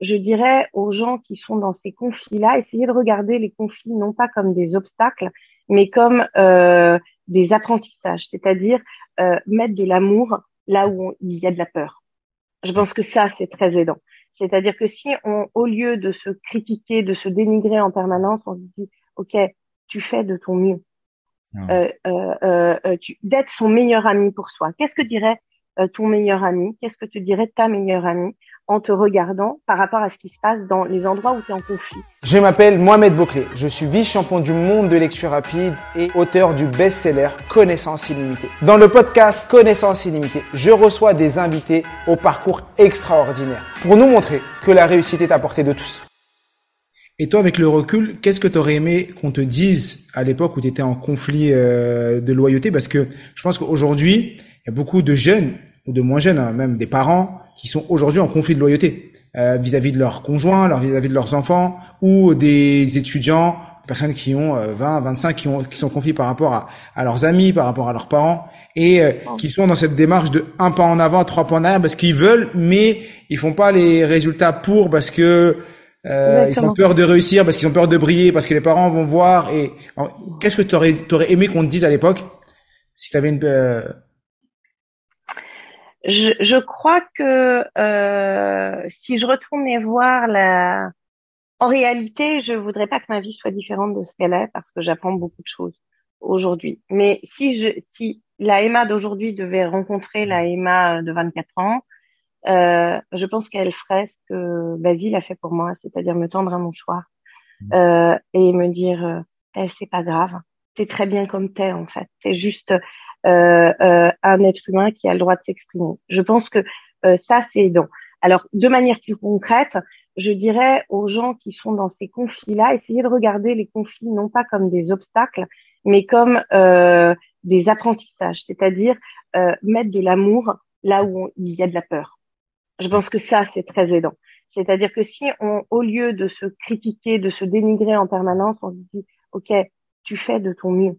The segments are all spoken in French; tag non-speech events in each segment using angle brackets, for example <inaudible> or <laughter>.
Je dirais aux gens qui sont dans ces conflits-là, essayez de regarder les conflits non pas comme des obstacles, mais comme euh, des apprentissages, c'est-à-dire euh, mettre de l'amour là où il y a de la peur. Je pense que ça, c'est très aidant. C'est-à-dire que si on, au lieu de se critiquer, de se dénigrer en permanence, on se dit, OK, tu fais de ton mieux. Euh, euh, euh, d'être son meilleur ami pour soi. Qu'est-ce que dirait euh, ton meilleur ami? Qu'est-ce que tu dirais de ta meilleure amie? En te regardant par rapport à ce qui se passe dans les endroits où tu es en conflit Je m'appelle Mohamed Bouclé. Je suis vice-champion du monde de lecture rapide et auteur du best-seller Connaissance illimitée. Dans le podcast Connaissance illimitée, je reçois des invités au parcours extraordinaire pour nous montrer que la réussite est à portée de tous. Et toi, avec le recul, qu'est-ce que tu aurais aimé qu'on te dise à l'époque où tu étais en conflit euh, de loyauté? Parce que je pense qu'aujourd'hui, il y a beaucoup de jeunes, ou de moins jeunes, hein, même des parents, qui sont aujourd'hui en conflit de loyauté euh, vis-à-vis de leurs conjoints, vis-à-vis de leurs enfants, ou des étudiants, personnes qui ont 20, euh, 25, qui, ont, qui sont confiés par rapport à, à leurs amis, par rapport à leurs parents et qui sont dans cette démarche de un pas en avant, trois pas en arrière parce qu'ils veulent, mais ils font pas les résultats pour parce que euh, ils ont peur de réussir parce qu'ils ont peur de briller, parce que les parents vont voir. Et qu'est-ce que tu aurais, aurais, aimé qu'on te dise à l'époque si tu avais une euh, je, je, crois que euh, si je retournais voir la, en réalité, je voudrais pas que ma vie soit différente de ce qu'elle est parce que j'apprends beaucoup de choses aujourd'hui. Mais si je, si la Emma d'aujourd'hui devait rencontrer la Emma de 24 ans, euh, je pense qu'elle ferait ce que Basile a fait pour moi, c'est-à-dire me tendre un mouchoir mmh. euh, et me dire euh, eh, c'est pas grave, t'es très bien comme t'es en fait, t'es juste euh, euh, un être humain qui a le droit de s'exprimer. Je pense que euh, ça c'est aidant. Alors de manière plus concrète, je dirais aux gens qui sont dans ces conflits-là, essayez de regarder les conflits non pas comme des obstacles, mais comme des apprentissages, c'est-à-dire mettre de l'amour là où il y a de la peur. Je pense que ça, c'est très aidant. C'est-à-dire que si on, au lieu de se critiquer, de se dénigrer en permanence, on se dit, OK, tu fais de ton mieux.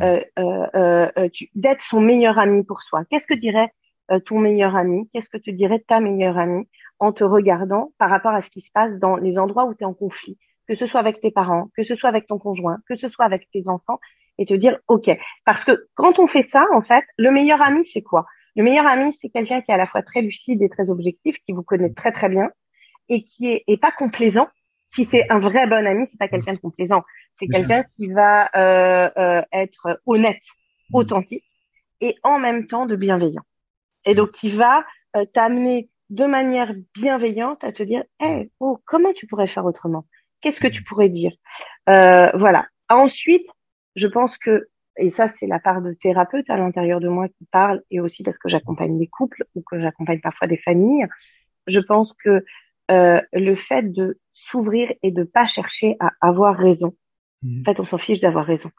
Euh, euh, euh, euh d'être son meilleur ami pour soi. Qu'est-ce que dirait euh, ton meilleur ami? Qu'est-ce que tu dirais de ta meilleure amie en te regardant par rapport à ce qui se passe dans les endroits où tu es en conflit, que ce soit avec tes parents, que ce soit avec ton conjoint, que ce soit avec tes enfants, et te dire OK. Parce que quand on fait ça, en fait, le meilleur ami, c'est quoi? Le meilleur ami, c'est quelqu'un qui est à la fois très lucide et très objectif, qui vous connaît très très bien et qui est, pas complaisant. Si c'est un vrai bon ami, c'est pas quelqu'un de complaisant. C'est quelqu'un qui va euh, euh, être honnête, mmh. authentique et en même temps de bienveillant. Et donc qui va euh, t'amener de manière bienveillante à te dire, hey, oh, comment tu pourrais faire autrement? Qu'est-ce que tu pourrais dire? Voilà. Ensuite, je pense que et ça c'est la part de thérapeute à l'intérieur de moi qui parle et aussi parce que j'accompagne des couples ou que j'accompagne parfois des familles je pense que euh, le fait de s'ouvrir et de pas chercher à avoir raison. Mmh. en fait on s'en fiche d'avoir raison.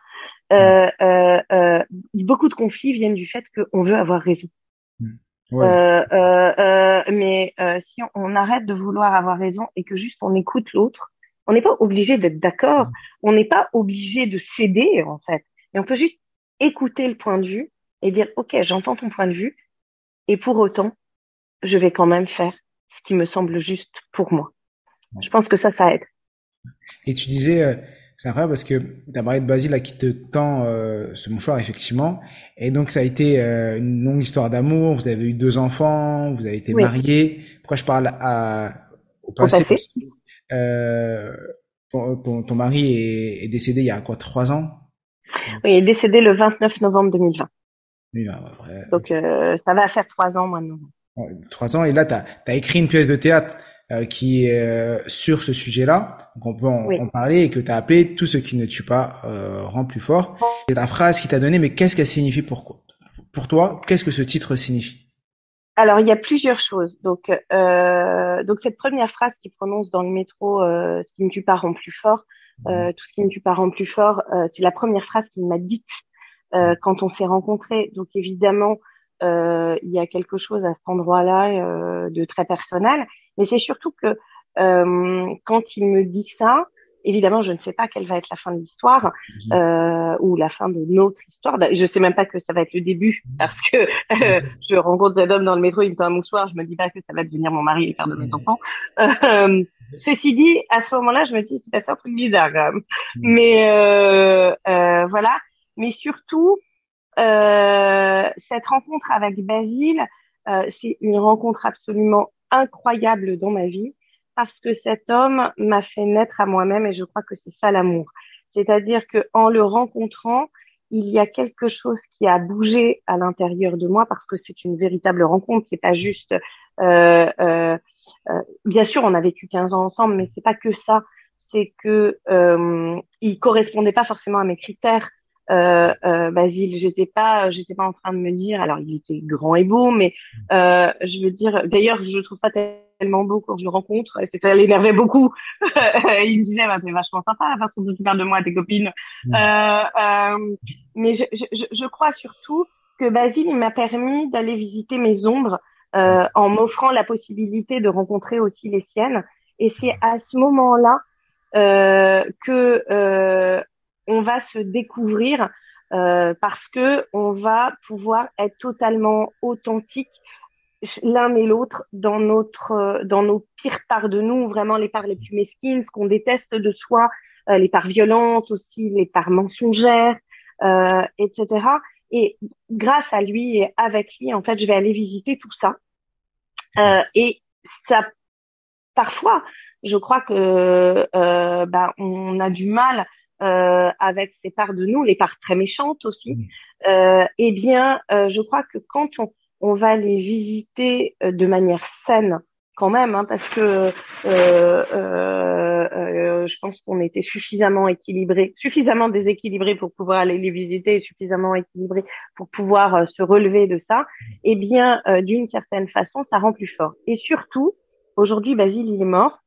Euh, mmh. euh, euh, beaucoup de conflits viennent du fait qu'on veut avoir raison. Mmh. euh, euh, mais si on arrête de vouloir avoir raison et que juste on écoute l'autre on n'est pas obligé d'être d'accord. On n'est pas obligé de céder en fait. Et on peut juste écouter le point de vue et dire, OK, j'entends ton point de vue, et pour autant, je vais quand même faire ce qui me semble juste pour moi. Je pense que ça, ça aide. Et tu disais, euh, c'est incroyable parce que tu as parlé de Basile là, qui te tend euh, ce mouchoir, effectivement. Et donc, ça a été euh, une longue histoire d'amour. Vous avez eu deux enfants, vous avez été mariés. Pourquoi je parle à, au passé, ton, ton, ton, mari est, est, décédé il y a quoi, trois ans? Oui, il est décédé le 29 novembre 2020. Donc euh, ça va faire trois ans maintenant. Trois ans. Et là tu as, écrit une pièce de théâtre euh, qui est euh, sur ce sujet-là, donc on peut en, parler et que tu as appelé tout ce qui ne tue pas rend plus fort. C'est la phrase qui t'a donné, mais qu'est-ce qu'elle signifie pour, pour toi Qu'est-ce que ce titre signifie? Alors, il y a plusieurs choses. Donc, euh, donc cette première phrase qu'il prononce dans le métro, euh, ce qui me tue pas rend plus fort, euh, tout ce qui me tue pas rend plus fort, euh, c'est la première phrase qu'il m'a dite euh, quand on s'est rencontrés. Donc, évidemment, euh, il y a quelque chose à cet endroit-là de très personnel, mais c'est surtout que quand il me dit ça, Évidemment, je ne sais pas quelle va être la fin de l'histoire mhm. euh, ou la fin de notre histoire. Bah, je sais même pas que ça va être le début mhm. parce que euh, je rencontre un homme dans le métro, il me fait un mouchoir, je me dis pas que ça va devenir mon mari et le père de mes enfants. Euh, ceci dit, à ce moment-là, je me dis c'est pas un truc bizarre quand même. Mhm. Mais euh, euh, voilà. Mais surtout, euh, cette rencontre avec Basile, c'est une rencontre absolument incroyable dans ma vie parce que cet homme m'a fait naître à moi-même et je crois que c'est ça l'amour. C'est-à-dire que en le rencontrant, il y a quelque chose qui a bougé à l'intérieur de moi parce que c'est une véritable rencontre. C'est pas juste, euh, euh, euh, bien sûr, on a vécu 15 ans ensemble, mais c'est pas que ça. C'est que euh, il correspondait pas forcément à mes critères. Euh, euh, Basile, j'étais pas, j'étais pas en train de me dire. Alors, il était grand et beau, mais euh, je veux dire. D'ailleurs, je trouve pas tellement beau quand je le rencontre. Ça l'énervait beaucoup. <laughs> il me disait, bah, t'es vachement sympa parce qu'on tu parles de moi à tes copines. Mm. Euh, euh, mais je, je, je, crois surtout que Basile, il m'a permis d'aller visiter mes ombres euh, en m'offrant la possibilité de rencontrer aussi les siennes. Et c'est à ce moment-là euh, que euh, on va se découvrir euh, parce que on va pouvoir être totalement authentique l'un et l'autre dans notre dans nos pires parts de nous, vraiment les parts les plus mesquines, ce qu'on déteste de soi, euh, les parts violentes aussi, les parts mensongères, euh, etc. Et grâce à lui et avec lui, en fait, je vais aller visiter tout ça. Euh, et ça, parfois, je crois que euh, bah, on a du mal euh, avec ces parts de nous, les parts très méchantes aussi. Euh, eh bien, je crois que quand on on va les visiter euh, de manière saine quand même, hein, parce que euh, euh, euh, je pense qu'on était suffisamment équilibré, suffisamment déséquilibré pour pouvoir aller les visiter, suffisamment équilibré pour pouvoir euh, se relever de ça. Eh bien, d'une certaine façon, ça rend plus fort. Et surtout, aujourd'hui, Basile il est mort.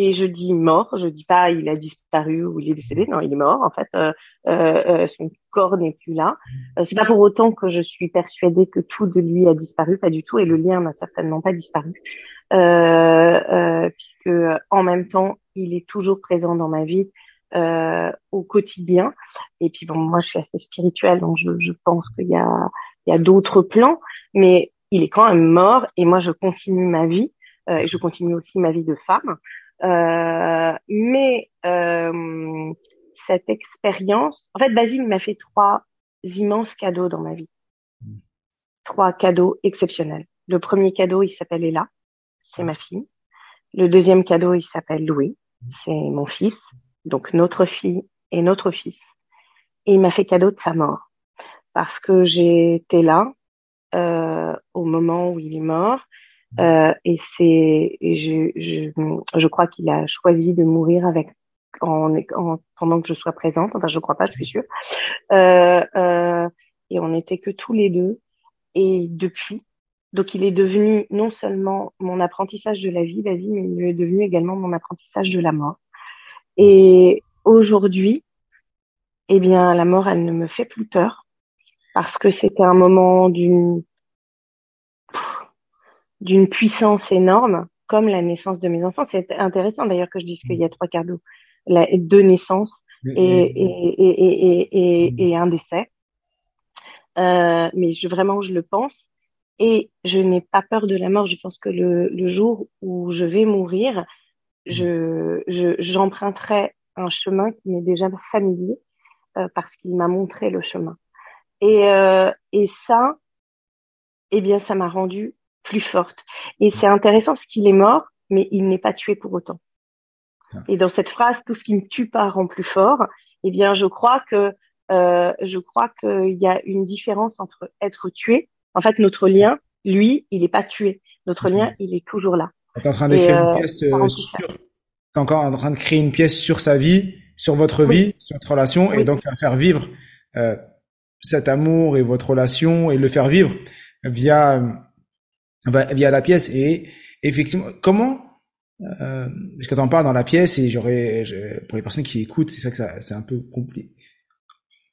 Et je dis mort, je dis pas il a disparu ou il est décédé, non, il est mort. En fait, euh, euh, euh son corps n'est plus là. Euh, c'est pas pour autant que je suis persuadée que tout de lui a disparu, pas du tout, et le lien n'a certainement pas disparu, euh, puisque en même temps, il est toujours présent dans ma vie. au quotidien et puis bon moi je suis assez spirituelle donc je, je pense qu'il y a il y a d'autres plans mais il est quand même mort et moi je continue ma vie et je continue aussi ma vie de femme euh, mais euh, cette expérience, en fait, Basile m'a fait trois immenses cadeaux dans ma vie. Trois cadeaux exceptionnels. Le premier cadeau, il s'appelle Ella, c'est ma fille. Le deuxième cadeau, il s'appelle Louis, c'est mon fils. Donc notre fille et notre fils. Et il m'a fait cadeau de sa mort parce que j'étais là euh, au moment où il est mort. Euh, et c'est, je, je, je crois qu'il a choisi de mourir avec en, en, pendant que je sois présente. Enfin, je crois pas, je suis sûre. Euh, euh, et on n'était que tous les deux. Et depuis, donc il est devenu non seulement mon apprentissage de la vie, la vie, mais il est devenu également mon apprentissage de la mort. Et aujourd'hui, eh bien, la mort, elle ne me fait plus peur parce que c'était un moment d'une d'une puissance énorme, comme la naissance de mes enfants. C'est intéressant d'ailleurs que je dise qu'il y a trois cadeaux, la, deux naissances et, et, et, et, et, un décès. Euh, mais je, vraiment, je le pense. Et je n'ai pas peur de la mort. Je pense que le, le jour où je vais mourir, je, j'emprunterai un chemin qui m'est déjà familier euh, parce qu'il m'a montré le chemin. Et, euh, et ça, eh bien, ça m'a rendu plus forte. Et c'est intéressant parce qu'il est mort, mais il n'est pas tué pour autant. Ah. Et dans cette phrase, tout ce qui ne tue pas rend plus fort. Eh bien, je crois que euh, je crois qu'il y a une différence entre être tué. En fait, notre lien, lui, il n'est pas tué. Notre lien, il est toujours là. Tu en train d'écrire une euh, pièce euh, sur. encore en train de créer une pièce sur sa vie, sur votre vie, sur votre relation, et donc faire vivre euh, cet amour et votre relation et le faire vivre via via la pièce et effectivement comment euh, parce que t'en parles dans la pièce et j'aurais pour les personnes qui écoutent c'est ça que ça c'est un peu compliqué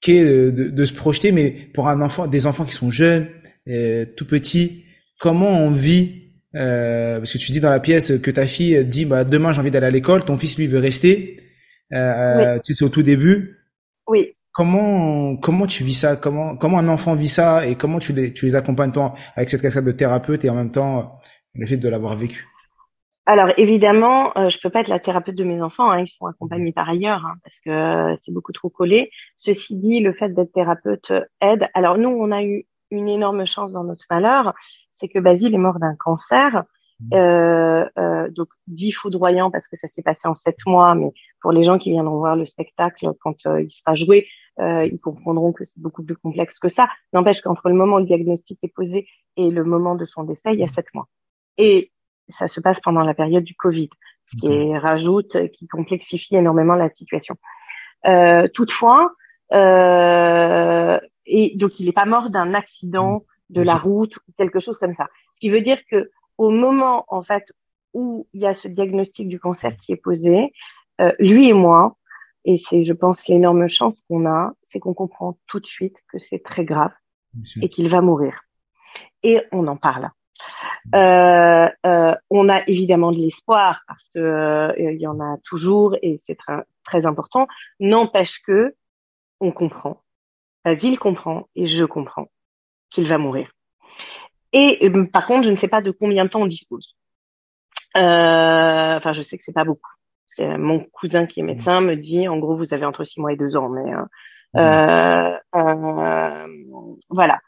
de, de, de, se projeter mais pour un enfant des enfants qui sont jeunes euh, tout petits comment on vit euh, parce que tu dis dans la pièce que ta fille dit bah demain j'ai envie d'aller à l'école ton fils lui veut rester euh, tu sais au tout début. Oui Comment comment tu vis ça? Comment comment un enfant vit ça? Et comment tu les tu les accompagnes toi avec cette casquette de thérapeute et en même temps le fait de l'avoir vécu? Alors évidemment, euh, je peux pas être la thérapeute de mes enfants. Hein, ils sont accompagnés par ailleurs hein, parce que euh, c'est beaucoup trop collé. Ceci dit, le fait d'être thérapeute aide. Alors nous, on a eu une énorme chance dans notre malheur, c'est que Basile est mort d'un cancer Mmh. Euh, euh, donc dit foudroyant parce que ça s'est passé en sept mois, mais pour les gens qui viendront voir le spectacle quand euh, il sera joué, euh, ils comprendront que c'est beaucoup plus complexe que ça. N'empêche qu'entre le moment où le diagnostic est posé et le moment de son décès, il y a sept mois. Et ça se passe pendant la période du Covid, ce qui est, rajoute, qui complexifie énormément la situation. Euh, toutefois, et donc il n'est pas mort d'un accident mmh. de la route ou quelque chose comme ça. Ce qui veut dire que au moment en fait où il y a ce diagnostic du cancer qui est posé, euh, lui et moi, et c'est, je pense, l'énorme chance qu'on a, c'est qu'on comprend tout de suite que c'est très grave et qu'il va mourir. Et on en parle. Euh, euh, on a évidemment de l'espoir parce que il y en a toujours et c'est très, très important. N'empêche que on comprend, Basile comprend et je comprends qu'il va mourir. Et euh, par contre, je ne sais pas de combien de temps on dispose. Euh, enfin, je sais que c'est pas beaucoup. Mon cousin qui est médecin me dit, en gros, vous avez entre six mois et deux ans, mais euh, euh, voilà.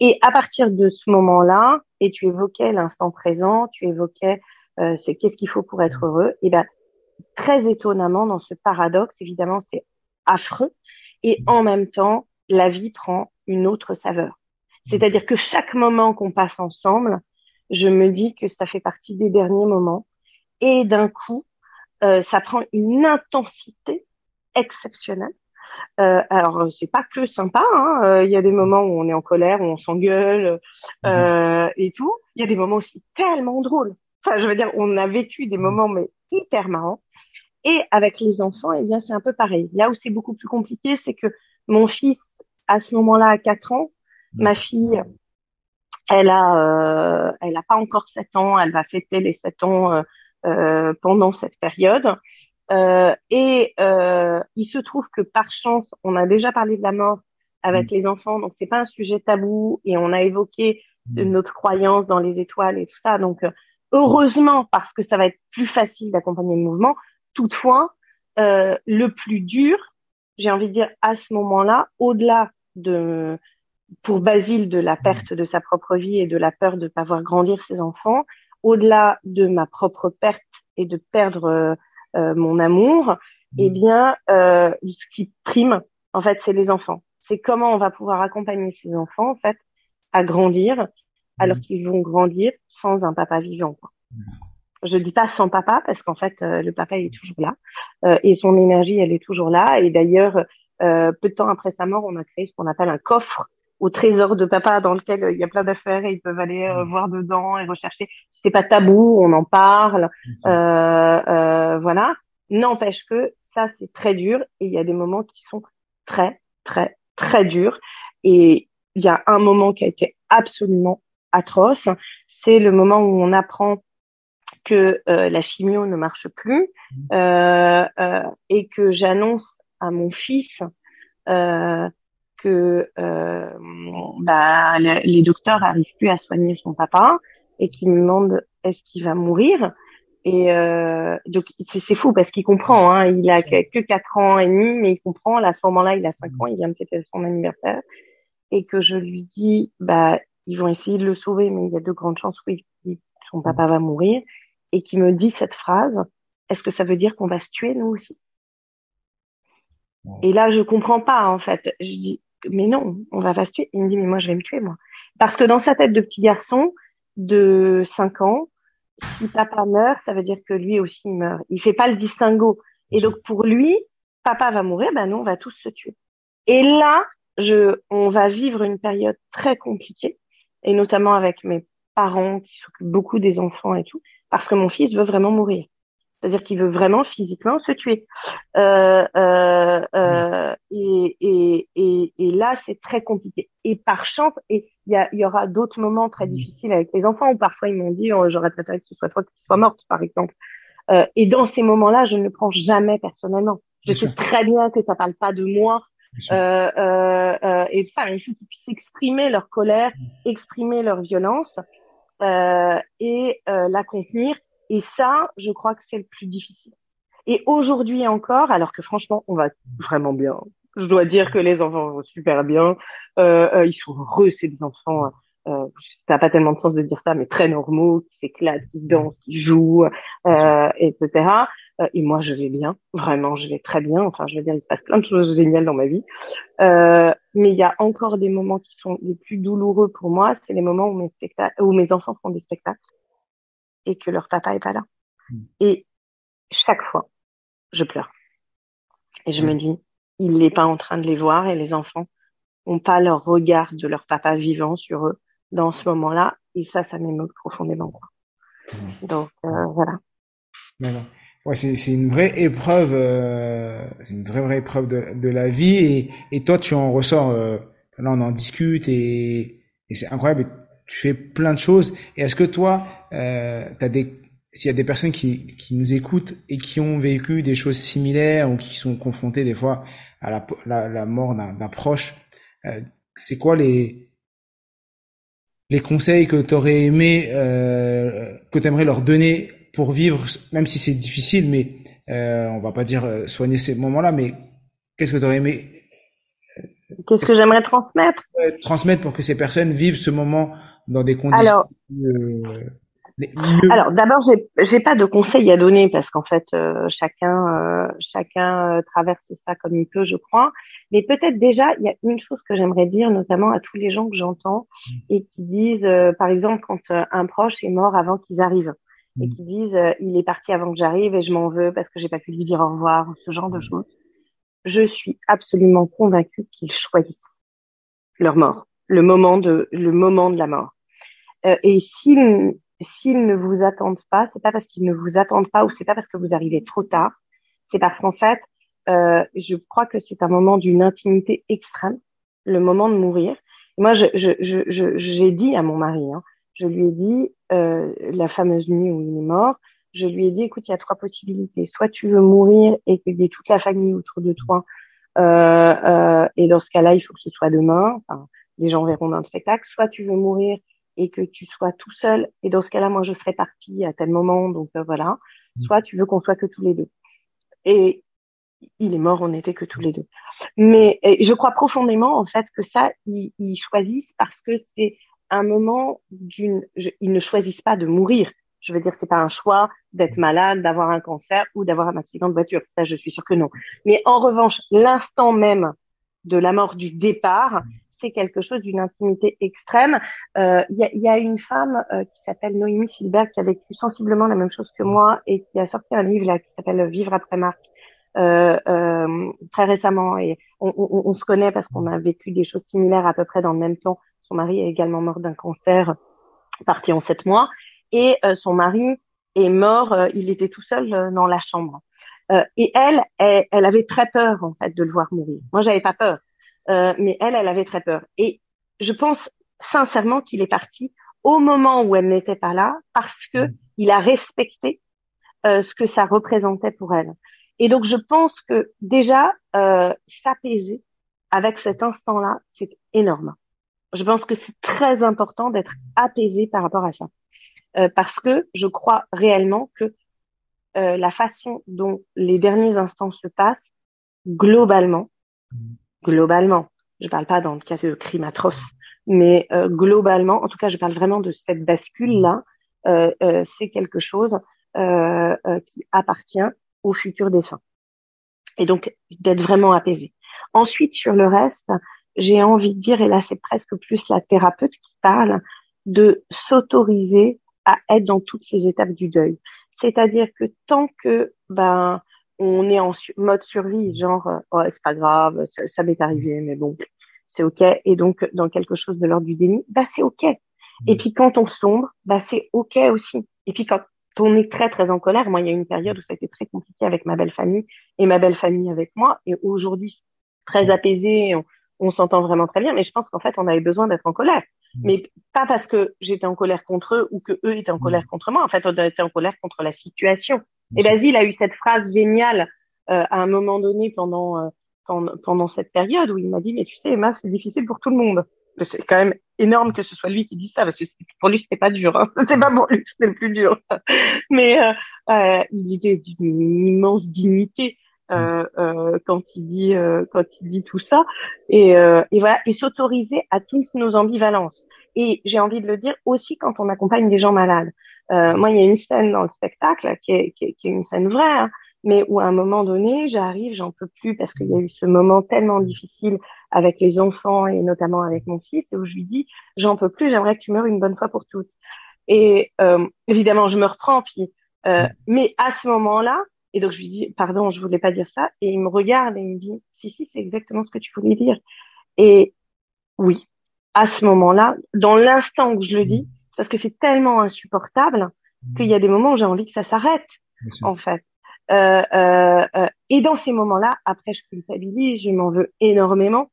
Et à partir de ce moment-là, et tu évoquais l'instant présent, tu évoquais euh, c'est qu'est-ce qu'il faut pour être heureux. Et ben très étonnamment dans ce paradoxe, évidemment, c'est affreux, et en même temps, la vie prend une autre saveur. C'est-à-dire que chaque moment qu'on passe ensemble, je me dis que ça fait partie des derniers moments. Et d'un coup, euh, ça prend une intensité exceptionnelle. Euh, alors c'est pas que sympa. Hein. Euh, il y a des moments où on est en colère, où on s'engueule euh, mhm. et tout. Il y a des moments aussi tellement drôles. Enfin, je veux dire, on a vécu des moments mais hyper marrants. Et avec les enfants, eh bien c'est un peu pareil. Là où c'est beaucoup plus compliqué, c'est que mon fils à ce moment-là, à 4 ans, Ma fille, elle a, euh, elle a pas encore 7 ans. Elle va fêter les 7 ans euh, euh, pendant cette période. Euh, et euh, il se trouve que par chance, on a déjà parlé de la mort avec mm. les enfants, donc c'est pas un sujet tabou. Et on a évoqué mm. notre croyance dans les étoiles et tout ça. Donc heureusement, parce que ça va être plus facile d'accompagner le mouvement. Toutefois, euh, le plus dur, j'ai envie de dire à ce moment-là, au-delà de pour Basile de la perte de sa propre vie et de la peur de ne pas voir grandir ses enfants, au-delà de ma propre perte et de perdre euh, euh, mon amour, eh mm. bien, euh, ce qui prime, en fait, c'est les enfants. C'est comment on va pouvoir accompagner ces enfants, en fait, à grandir, alors mm. qu'ils vont grandir sans un papa vivant. Quoi. Mm. Je dis pas sans papa parce qu'en fait, le papa est toujours là et son énergie, elle est toujours là. Et d'ailleurs, peu de temps après sa mort, on a créé ce qu'on appelle un coffre au trésor de papa dans lequel euh, il y a plein d'affaires et ils peuvent aller euh, mm. voir dedans et rechercher. C'est pas tabou, on en parle, euh, euh, voilà. N'empêche que ça c'est très dur et il y a des moments qui sont très très très durs et il y a un moment qui a été absolument atroce, c'est le moment où on apprend que euh, la chimio ne marche plus mm. euh, et que j'annonce à mon fils euh, que euh, bah, les, docteurs arrivent plus à soigner son papa et qui me demandent est-ce qu'il va mourir. Et euh, donc c'est fou parce qu'il comprend hein, il a que, que 4 ans et demi mais il comprend. Là, à ce moment-là il a 5 ans il vient de fêter son anniversaire. Et que je lui dis bah ils vont essayer de le sauver mais il y a de grandes chances oui son papa va mourir. Et qui me dit cette phrase est-ce que ça veut dire qu'on va se tuer nous aussi? Et là je comprends pas en fait. Je dis mais non, on va pas se tuer. Il me dit, mais moi, je vais me tuer, moi. Parce que dans sa tête de petit garçon de 5 ans, si papa meurt, ça veut dire que lui aussi il meurt. Il fait pas le distinguo. Et donc, pour lui, papa va mourir, ben nous, on va tous se tuer. Et là, je, on va vivre une période très compliquée et notamment avec mes parents qui s'occupent beaucoup des enfants et tout, parce que mon fils veut vraiment mourir. C'est-à-dire qu'il veut vraiment physiquement se tuer. Euh, euh, euh, et, et, et, et, là, c'est très compliqué. Et par chance, et il y, a, y aura d'autres moments très difficiles avec les enfants où parfois ils m'ont dit oh, j'aurais préféré que ce soit toi qui sois morte, par exemple. Euh, et dans ces moments-là, je ne le prends jamais personnellement. Je sais très bien que ça parle pas de moi. Euh, euh, euh, et ça, il faut qu'ils puissent exprimer leur colère, exprimer leur violence euh, et la contenir et ça, je crois que c'est le plus difficile. Et aujourd'hui encore, alors que franchement, on va vraiment bien. Je dois dire que les enfants vont super bien. Euh, euh, ils sont heureux, c'est des enfants. Euh, T'as pas tellement de sens de dire ça, mais très normaux, qui s'éclatent, qui dansent, qui jouent, euh, etc. Euh, et moi, je vais bien. Vraiment, je vais très bien. Enfin, je veux dire, il se passe plein de choses géniales dans ma vie. Euh, mais il y a encore des moments qui sont les plus douloureux pour moi. C'est les moments où mes où mes enfants font des spectacles et que leur papa est pas là. Hmm. Et chaque fois, je pleure. Et je me dis, il n'est pas en train de les voir et les enfants n'ont pas leur regard de leur papa vivant sur eux dans ce moment-là. Et ça, ça m'émeut profondément. Hmm. Donc, euh, voilà. Ouais, c'est une vraie épreuve, euh, c'est une vraie vraie épreuve de, de la vie et, et toi tu en ressors. Euh, là, on en discute et, et c'est incroyable tu fais plein de choses. Et est-ce que toi, euh, as des, s'il y a des personnes qui, qui nous écoutent et qui ont vécu des choses similaires ou qui sont confrontées des fois à la, la, la mort d'un proche, euh, c'est quoi les les conseils que tu aurais aimé, euh, que tu aimerais leur donner pour vivre, même si c'est difficile, mais euh, on va pas dire euh, soigner ces moments-là, mais qu'est-ce que tu aurais aimé Qu'est-ce que j'aimerais transmettre? Transmettre pour que ces personnes vivent ce moment dans des conditions. Alors, alors d'abord, j'ai, pas de conseils à donner parce qu'en fait, euh, chacun, euh, chacun euh, traverse ça comme il peut, je crois. Mais peut-être déjà, il y a une chose que j'aimerais dire, notamment à tous les gens que j'entends mm. et qui disent, par exemple, quand un proche est mort avant qu'ils arrivent et mm. qui disent, il est parti avant que j'arrive et je m'en veux parce que j'ai pas pu lui dire au revoir, ce genre de mm. choses. Je suis absolument convaincue qu'ils choisissent leur mort, le moment de, le moment de la mort. Euh, et s'ils s'ils ne vous attendent pas, c'est pas parce qu'ils ne vous attendent pas ou c'est pas parce que vous arrivez trop tard. C'est parce qu'en fait, euh, je crois que c'est un moment d'une intimité extrême, le moment de mourir. moi, j'ai je, je, je, dit à mon mari, hein, je lui ai dit euh, la fameuse nuit où il est mort, je lui ai dit, écoute, il y a trois possibilités. Soit tu veux mourir et qu'il y ait toute la famille autour de toi, euh, euh, et dans ce cas-là, il faut que ce soit demain. Enfin, les gens verront dans le spectacle. Soit tu veux mourir et que tu sois tout seul. Et dans ce cas-là, moi, je serais partie à tel moment, donc euh, voilà. Mm. Soit tu veux qu'on soit que tous les deux. Et il est mort, on n'était que tous les deux. Mais je crois profondément, en fait, que ça, ils, ils choisissent parce que c'est un moment d'une. Ils ne choisissent pas de mourir. Je veux dire, c'est pas un choix d'être malade, d'avoir un cancer ou d'avoir un accident de voiture. Ça, je suis sûre que non. Mais en revanche, l'instant même de la mort du départ, c'est quelque chose d'une intimité extrême. Il euh, y, a, y, a, une femme euh, qui s'appelle Noémie Silberg qui a vécu sensiblement la même chose que moi et qui a sorti un livre là qui s'appelle Vivre après Marc euh, euh, très récemment et on, on, on se connaît parce qu'on a vécu des choses similaires à peu près dans le même temps. Son mari est également mort d'un cancer, parti en sept mois, et euh, son mari est mort. il était tout seul dans la chambre. et elle, elle, elle, avait très peur en fait de le voir mourir. Moi, j'avais pas peur. Euh, mais elle, elle avait très peur. Et je pense sincèrement qu'il est parti au moment où elle n'était pas là parce que mm. il a respecté euh, ce que ça représentait pour elle. Et donc je pense que déjà euh, s'apaiser avec cet instant-là, c'est énorme. Je pense que c'est très important d'être apaisé par rapport à ça, euh, parce que je crois réellement que euh, la façon dont les derniers instants se passent, globalement, mm globalement, je parle pas dans le cas de crime atroce, mais euh, globalement, en tout cas, je parle vraiment de cette bascule-là, euh, euh, c'est quelque chose qui appartient au futur défunt. Et donc, d'être vraiment apaisé. Ensuite, sur le reste, j'ai envie de dire, et là, c'est presque plus la thérapeute qui parle, de s'autoriser à être dans toutes ces étapes du deuil. C'est-à-dire que tant que ben on est en mode survie, genre euh, oh c'est pas grave, ça, m'est arrivé, mais bon, c'est ok. Et donc dans quelque chose de l'ordre du déni, bah c'est ok. Et puis quand on sombre, bah c'est ok aussi. Et puis quand on est très très en colère, moi il y a une période où ça a été très compliqué avec ma belle famille et ma belle famille avec moi. Et aujourd'hui très apaisé, on, on s'entend vraiment très bien. Mais je pense qu'en fait on avait besoin d'être en colère. Mm. Mais pas parce que j'étais en colère contre eux ou que eux étaient en mm. colère contre moi. En fait, on était en colère contre la situation. Et Basile a eu cette phrase géniale euh, à un moment donné pendant, euh, pendant, pendant cette période où il m'a dit mais tu sais Emma c'est difficile pour tout le monde. C'est quand même énorme que ce soit lui qui dise ça parce que pour lui c'était pas dur. Hein. <laughs> C'était pas pour lui c'était le plus dur. <laughs> mais euh, euh, il était d'une immense dignité. Euh, euh, quand il dit euh, quand il dit tout ça et, et voilà et s'autoriser à toutes nos ambivalences et j'ai envie de le dire aussi quand on accompagne des gens malades moi il y a une scène dans le spectacle qui est, qui est, qui est une scène vraie hein, mais où à un moment donné j'arrive j'en peux plus parce qu'il y a eu ce moment tellement difficile avec les enfants et notamment avec mon fils et où je lui dis j'en peux plus j'aimerais que tu meurs une bonne fois pour toutes et évidemment je me reprends puis mais à ce moment-là et donc je lui dis pardon, je voulais pas dire ça. Et il me regarde et il me dit si si, c'est exactement ce que tu voulais dire. Et oui, à ce moment-là, dans l'instant où je le dis, parce que c'est tellement insupportable qu'il y a des moments où j'ai envie que ça s'arrête, en fait. Euh, euh, euh, et dans ces moments-là, après, je culpabilise, je m'en veux énormément.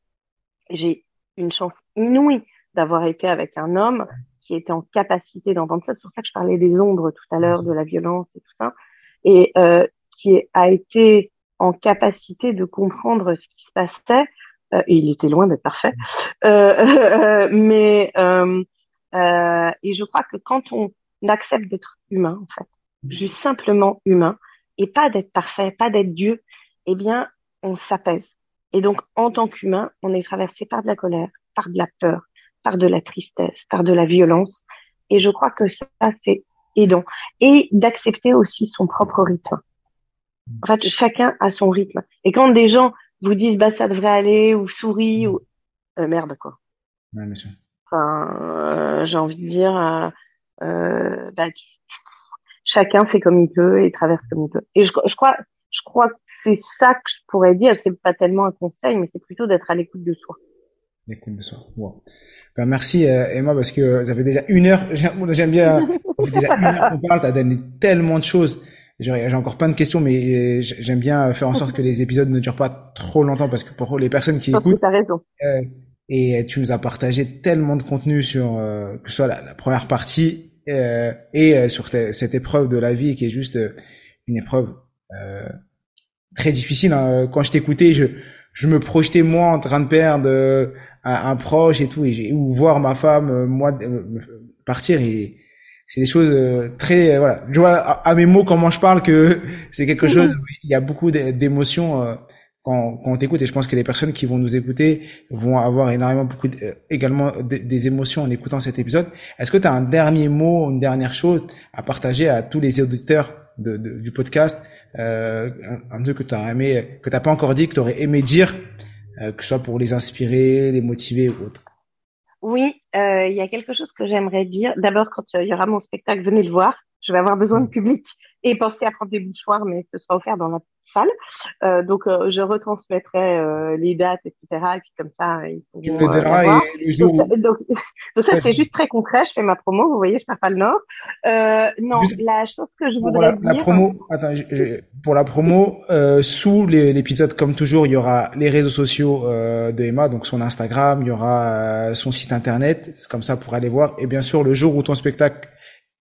J'ai une chance inouïe d'avoir été avec un homme qui était en capacité d'entendre ça. C'est pour ça que je parlais des ombres tout à l'heure, de la violence et tout ça. Et euh, qui a été en capacité de comprendre ce qui se passait, euh, et il était loin d'être parfait, euh, <laughs> euh mais euh, et je crois que quand on accepte d'être humain, en fait, juste simplement humain, et pas d'être parfait, pas d'être Dieu, eh bien, on s'apaise. Et donc, en tant qu'humain, on est traversé par de la colère, par de la peur, par de la tristesse, par de la violence. Et je crois que ça, c'est aidant. Et d'accepter aussi son propre rythme. En fait, chacun a son rythme. Et quand des gens vous disent bah ça devrait aller ou souris ou euh, merde quoi. Ouais. Enfin, euh, j'ai envie de dire, euh, euh bah, chacun fait comme il peut et traverse comme il peut. Et je, je crois, je crois que c'est ça que je pourrais dire. C'est pas tellement un conseil, mais c'est plutôt d'être à l'écoute de soi. L'écoute de soi. Wow. Ben, merci Emma parce que ça fait déjà une heure. J'aime bien. <laughs> déjà une heure qu'on parle. T'as donné tellement de choses. J'ai encore plein de questions, mais j'aime bien faire en sorte que les épisodes ne durent pas trop longtemps parce que pour les personnes qui écoutent. As raison. Euh, et tu nous as partagé tellement de contenu sur euh, que ce soit la, première partie euh, et sur cette épreuve de la vie qui est juste une épreuve très difficile. Hein. Quand je t'écoutais, je je me projetais moi en train de perdre un, un proche et tout, et ou voir ma femme moi partir et c'est des choses euh, très euh, voilà je vois à, mes mots comment je parle que <laughs> c'est quelque <laughs> chose il y a beaucoup d'émotions euh, quand, quand on t'écoute et je pense que les personnes qui vont nous écouter vont avoir énormément beaucoup également des, émotions en écoutant cet épisode est-ce que tu as un dernier mot une dernière chose à partager à tous les auditeurs de, du podcast euh, un, truc que tu as aimé que t'as pas encore dit que tu aurais aimé dire que ce soit pour les inspirer les motiver ou autre? Oui, euh, il y a quelque chose que j'aimerais dire. D'abord, quand euh, il y aura mon spectacle, venez le voir. Je vais avoir besoin de public et pensez à prendre des mouchoirs, mais ce sera offert dans la salle. Euh, donc, euh, je retransmettrai euh, les dates, etc. Et puis comme ça, ils pourront euh, voir. Donc, donc, <laughs> donc, ça, c'est juste très concret. Je fais ma promo. Vous voyez, je pars pas le nord. non, la chose que je voudrais pour la, dire. promo, attends, pour la promo, sous l'épisode, comme toujours, il y aura les réseaux sociaux de Emma, donc son Instagram, il y aura son site internet. C'est comme ça pour aller voir. Et bien sûr, le jour où ton spectacle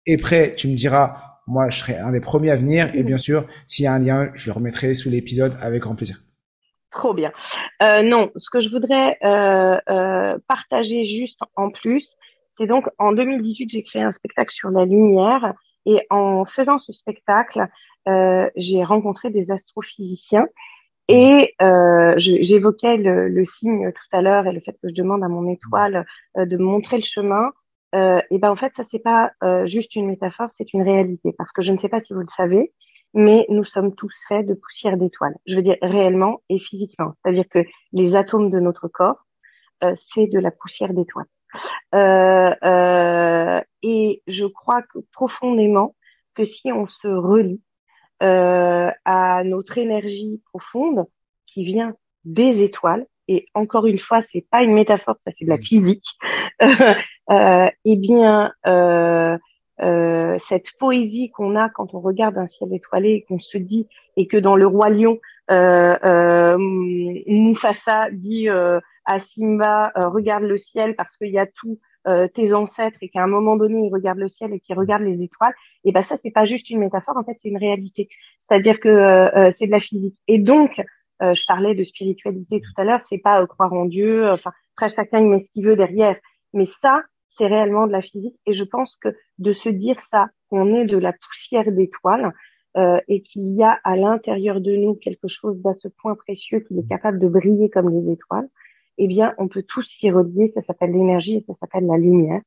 est prêt, tu me diras moi, je serai un des premiers à venir. Et bien sûr, s'il y a un lien, je le remettrai sous l'épisode avec grand plaisir. Trop bien. Euh, non, ce que je voudrais euh, euh, partager juste en plus, c'est donc en 2018, j'ai créé un spectacle sur la lumière. Et en faisant ce spectacle, euh, j'ai rencontré des astrophysiciens. Et euh, j'évoquais le, le, signe tout à l'heure et le fait que je demande à mon étoile euh, de montrer le chemin euh, et ben en fait ça c'est pas euh, juste une métaphore, c'est une réalité parce que je ne sais pas si vous le savez, mais nous sommes tous faits de poussière d'étoiles. Je veux dire réellement et physiquement, c'est-à-dire que les atomes de notre corps euh, c'est de la poussière d'étoiles. Euh, euh, et je crois profondément que si on se relie à notre énergie profonde qui vient des étoiles, et encore une fois, c'est pas une métaphore, ça c'est de la physique, <laughs> euh, eh bien, euh, euh, cette poésie qu'on a quand on regarde un ciel étoilé et qu'on se dit, et que dans le roi lion, euh, euh, Mufasa dit euh, à Simba, regarde le ciel parce qu'il y a tout tes ancêtres et qu'à un moment donné, ils regardent le ciel et qu'ils regardent les étoiles, et ben ça, c'est pas juste une métaphore, en fait, c'est une réalité. C'est-à-dire que c'est de la physique. Et donc, je parlais de spiritualité tout à l'heure, c'est pas croire en Dieu, enfin, après chacun il met ce qu'il veut derrière, mais ça, c'est réellement de la physique. Et je pense que de se dire ça, qu'on est de la poussière d'étoiles euh, et qu'il y a à l'intérieur de nous quelque chose d'à ce point précieux qu'il est capable de briller comme les étoiles, eh bien, on peut tous s'y relier. Ça s'appelle l'énergie et ça s'appelle la lumière.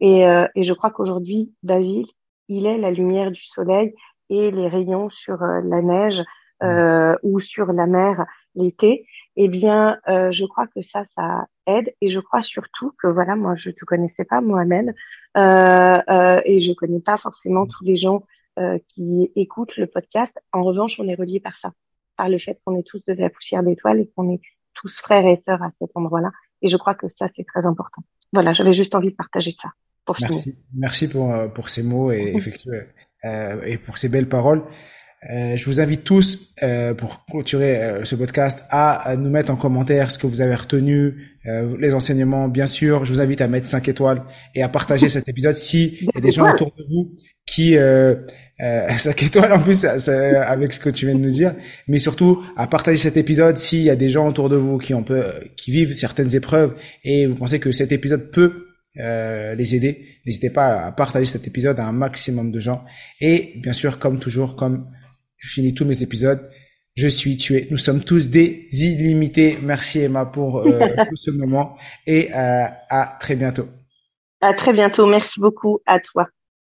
Et, euh, et je crois qu'aujourd'hui, David, il est la lumière du soleil et les rayons sur euh, la neige euh, ou sur la mer l'été eh bien, euh, je crois que ça, ça aide. Et je crois surtout que, voilà, moi, je te connaissais pas, Mohamed, euh, euh, et je connais pas forcément tous les gens euh, qui écoutent le podcast. En revanche, on est reliés par ça, par le fait qu'on est tous de la poussière d'étoiles et qu'on est tous frères et sœurs à cet endroit-là. Et je crois que ça, c'est très important. Voilà, j'avais juste envie de partager ça pour Merci. finir. Merci pour, pour ces mots et, <laughs> effectivement, et pour ces belles paroles. Euh, je vous invite tous, euh, pour clôturer euh, ce podcast, à, nous mettre en commentaire ce que vous avez retenu, les enseignements, bien sûr. Je vous invite à mettre 5 étoiles et à partager cet épisode si il y a des gens autour de vous qui... Euh, <laughs> 5 étoiles en plus avec ce que tu viens de nous dire, mais surtout à partager cet épisode s'il y a des gens autour de vous qui ont peu, qui vivent certaines épreuves et vous pensez que cet épisode peut les aider, n'hésitez pas à partager cet épisode à un maximum de gens. Et bien sûr, comme toujours, comme je finis tous mes épisodes. Je suis tué. Nous sommes tous des illimités. Merci Emma pour, euh, <laughs> ce moment et euh, à très bientôt. À très bientôt. Merci beaucoup à toi.